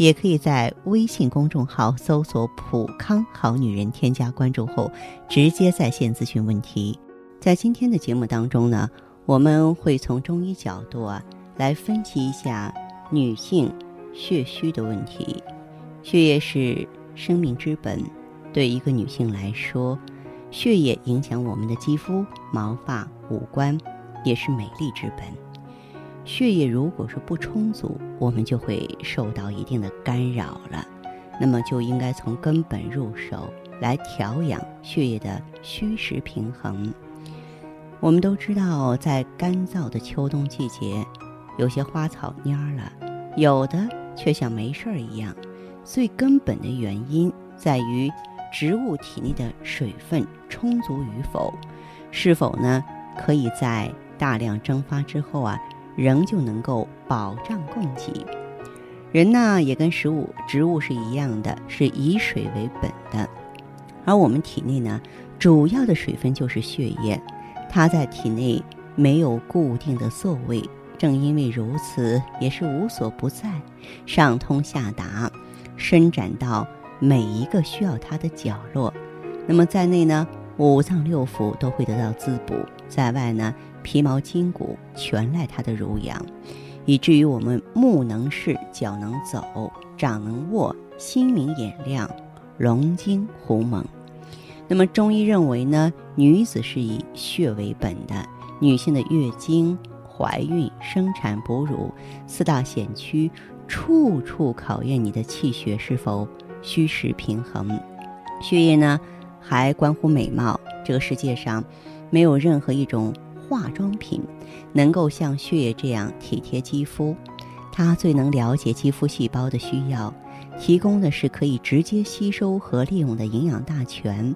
也可以在微信公众号搜索“普康好女人”，添加关注后，直接在线咨询问题。在今天的节目当中呢，我们会从中医角度啊来分析一下女性血虚的问题。血液是生命之本，对一个女性来说，血液影响我们的肌肤、毛发、五官，也是美丽之本。血液如果是不充足，我们就会受到一定的干扰了。那么就应该从根本入手来调养血液的虚实平衡。我们都知道，在干燥的秋冬季节，有些花草蔫儿了，有的却像没事儿一样。最根本的原因在于植物体内的水分充足与否，是否呢？可以在大量蒸发之后啊？仍旧能够保障供给。人呢，也跟食物、植物是一样的，是以水为本的。而我们体内呢，主要的水分就是血液，它在体内没有固定的座位，正因为如此，也是无所不在，上通下达，伸展到每一个需要它的角落。那么在内呢，五脏六腑都会得到滋补；在外呢，皮毛筋骨全赖它的濡养，以至于我们目能视、脚能走、掌能握、心明眼亮、龙精虎猛。那么中医认为呢，女子是以血为本的，女性的月经、怀孕、生产、哺乳四大险区，处处考验你的气血是否虚实平衡。血液呢，还关乎美貌。这个世界上，没有任何一种。化妆品能够像血液这样体贴肌肤，它最能了解肌肤细胞的需要，提供的是可以直接吸收和利用的营养大全，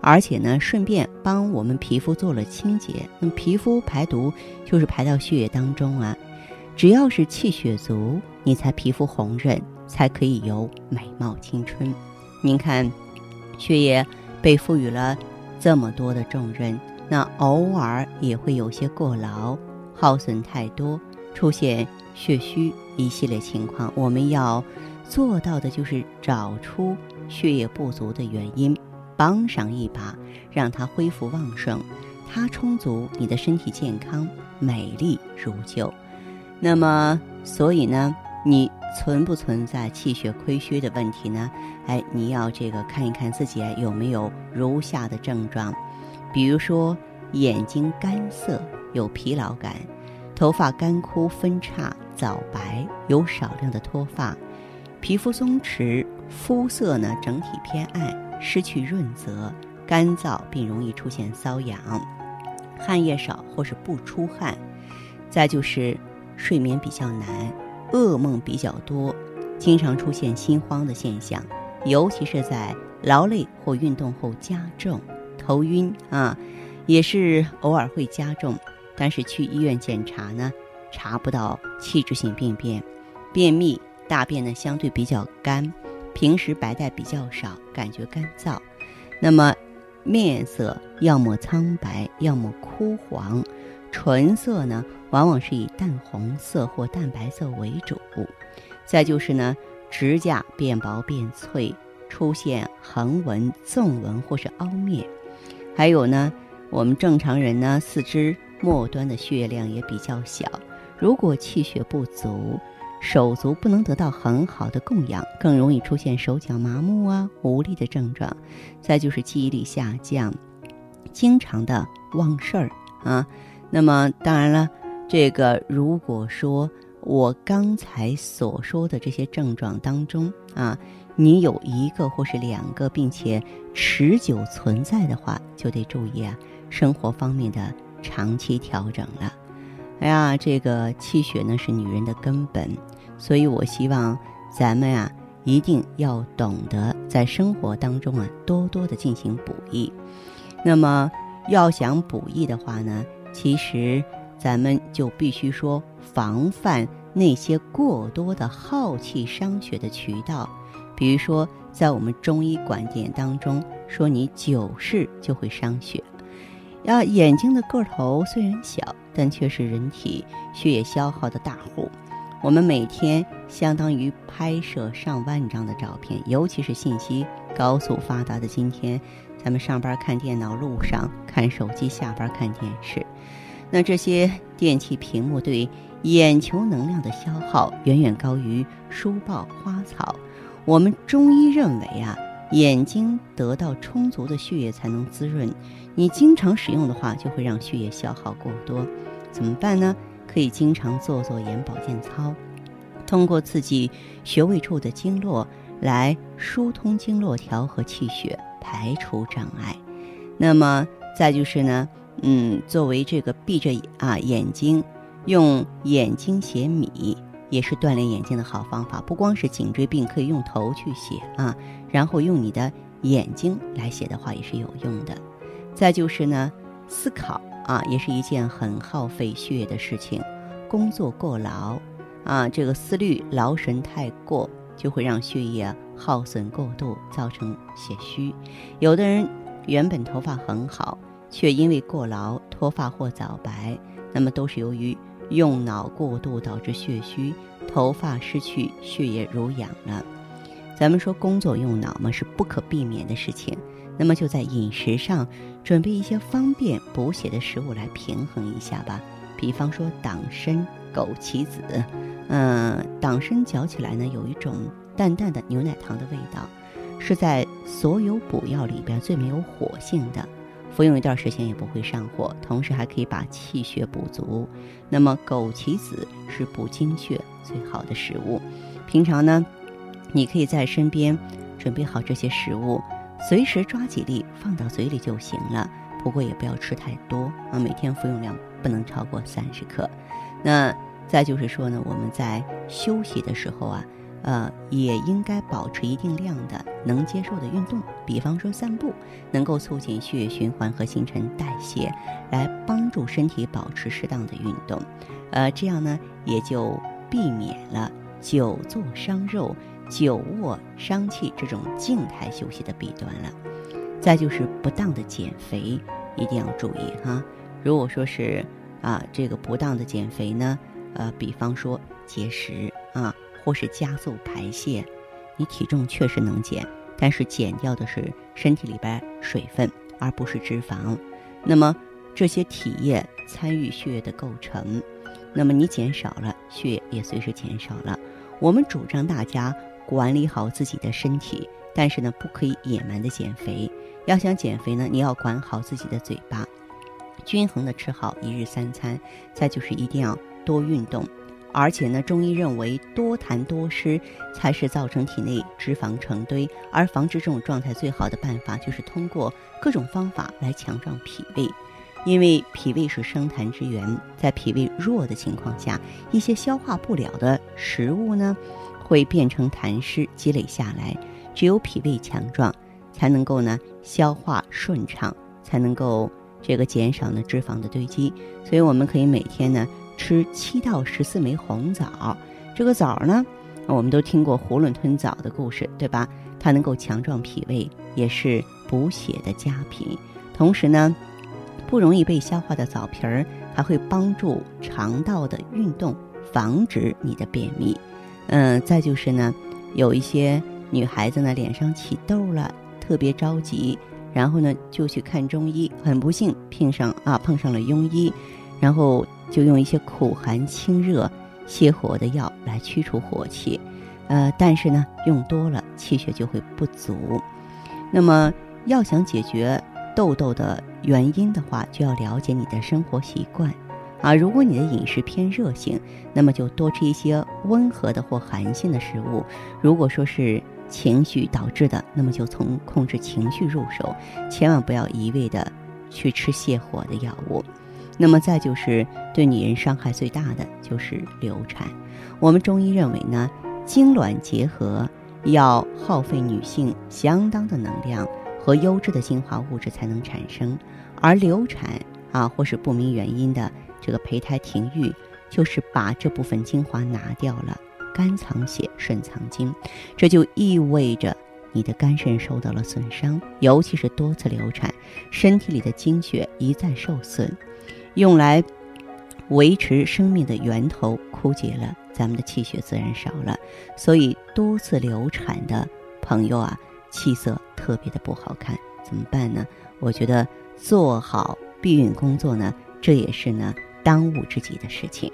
而且呢，顺便帮我们皮肤做了清洁。那么皮肤排毒就是排到血液当中啊，只要是气血足，你才皮肤红润，才可以有美貌青春。您看，血液被赋予了这么多的重任。那偶尔也会有些过劳、耗损太多，出现血虚一系列情况。我们要做到的就是找出血液不足的原因，帮上一把，让它恢复旺盛。它充足，你的身体健康、美丽如旧。那么，所以呢，你存不存在气血亏虚的问题呢？哎，你要这个看一看自己有没有如下的症状。比如说，眼睛干涩，有疲劳感；头发干枯分叉、早白，有少量的脱发；皮肤松弛，肤色呢整体偏暗，失去润泽，干燥并容易出现瘙痒；汗液少或是不出汗；再就是睡眠比较难，噩梦比较多，经常出现心慌的现象，尤其是在劳累或运动后加重。头晕啊，也是偶尔会加重，但是去医院检查呢，查不到器质性病变。便秘，大便呢相对比较干，平时白带比较少，感觉干燥。那么面色要么苍白，要么枯黄，唇色呢往往是以淡红色或淡白色为主。再就是呢，指甲变薄变脆，出现横纹、纵纹或是凹面。还有呢，我们正常人呢，四肢末端的血液量也比较小，如果气血不足，手足不能得到很好的供养，更容易出现手脚麻木啊、无力的症状。再就是记忆力下降，经常的忘事儿啊。那么当然了，这个如果说我刚才所说的这些症状当中啊。你有一个或是两个，并且持久存在的话，就得注意啊，生活方面的长期调整了。哎呀，这个气血呢是女人的根本，所以我希望咱们啊一定要懂得在生活当中啊多多的进行补益。那么要想补益的话呢，其实咱们就必须说防范那些过多的耗气伤血的渠道，比如说在我们中医观点当中说，你久视就会伤血。啊，眼睛的个头虽然小，但却是人体血液消耗的大户。我们每天相当于拍摄上万张的照片，尤其是信息高速发达的今天，咱们上班看电脑，路上看手机，下班看电视，那这些电器屏幕对眼球能量的消耗远远高于书报、花草。我们中医认为啊，眼睛得到充足的血液才能滋润，你经常使用的话，就会让血液消耗过多，怎么办呢？可以经常做做眼保健操，通过刺激穴位处的经络来疏通经络、调和气血、排除障碍。那么再就是呢，嗯，作为这个闭着啊眼睛用眼睛写米，也是锻炼眼睛的好方法。不光是颈椎病可以用头去写啊，然后用你的眼睛来写的话也是有用的。再就是呢，思考。啊，也是一件很耗费血液的事情。工作过劳，啊，这个思虑劳神太过，就会让血液耗损过度，造成血虚。有的人原本头发很好，却因为过劳脱发或早白，那么都是由于用脑过度导致血虚，头发失去血液濡养了。咱们说工作用脑嘛，是不可避免的事情。那么就在饮食上准备一些方便补血的食物来平衡一下吧，比方说党参、枸杞子。嗯，党参嚼起来呢有一种淡淡的牛奶糖的味道，是在所有补药里边最没有火性的，服用一段时间也不会上火，同时还可以把气血补足。那么枸杞子是补精血最好的食物，平常呢，你可以在身边准备好这些食物。随时抓几粒放到嘴里就行了，不过也不要吃太多啊，每天服用量不能超过三十克。那再就是说呢，我们在休息的时候啊，呃，也应该保持一定量的能接受的运动，比方说散步，能够促进血液循环和新陈代谢，来帮助身体保持适当的运动。呃，这样呢，也就避免了久坐伤肉。久卧伤气这种静态休息的弊端了，再就是不当的减肥，一定要注意哈。如果说是啊，这个不当的减肥呢，呃，比方说节食，或是加速排泄，你体重确实能减，但是减掉的是身体里边水分，而不是脂肪。那么这些体液参与血液的构成，那么你减少了，血液也随之减少了。我们主张大家。管理好自己的身体，但是呢，不可以野蛮的减肥。要想减肥呢，你要管好自己的嘴巴，均衡的吃好一日三餐。再就是一定要多运动，而且呢，中医认为多痰多湿才是造成体内脂肪成堆，而防止这种状态最好的办法就是通过各种方法来强壮脾胃，因为脾胃是生痰之源，在脾胃弱的情况下，一些消化不了的食物呢。会变成痰湿积累下来，只有脾胃强壮，才能够呢消化顺畅，才能够这个减少呢脂肪的堆积。所以我们可以每天呢吃七到十四枚红枣。这个枣呢，我们都听过囫囵吞枣的故事，对吧？它能够强壮脾胃，也是补血的佳品。同时呢，不容易被消化的枣皮儿还会帮助肠道的运动，防止你的便秘。嗯，再就是呢，有一些女孩子呢脸上起痘了，特别着急，然后呢就去看中医，很不幸碰上啊碰上了庸医，然后就用一些苦寒清热泻火的药来驱除火气，呃，但是呢用多了气血就会不足。那么要想解决痘痘的原因的话，就要了解你的生活习惯。啊，如果你的饮食偏热性，那么就多吃一些温和的或寒性的食物；如果说是情绪导致的，那么就从控制情绪入手，千万不要一味的去吃泻火的药物。那么再就是对女人伤害最大的就是流产。我们中医认为呢，精卵结合要耗费女性相当的能量和优质的精华物质才能产生，而流产啊或是不明原因的这个胚胎停育，就是把这部分精华拿掉了。肝藏血，肾藏精，这就意味着你的肝肾受到了损伤，尤其是多次流产，身体里的精血一再受损，用来维持生命的源头枯竭了，咱们的气血自然少了。所以多次流产的朋友啊，气色特别的不好看，怎么办呢？我觉得做好避孕工作呢，这也是呢当务之急的事情。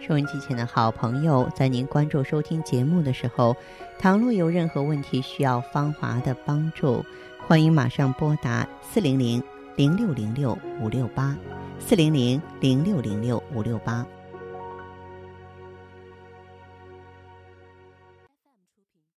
收音机前的好朋友，在您关注收听节目的时候，倘若有任何问题需要芳华的帮助，欢迎马上拨打四零零零六零六五六八，四零零零六零六五六八。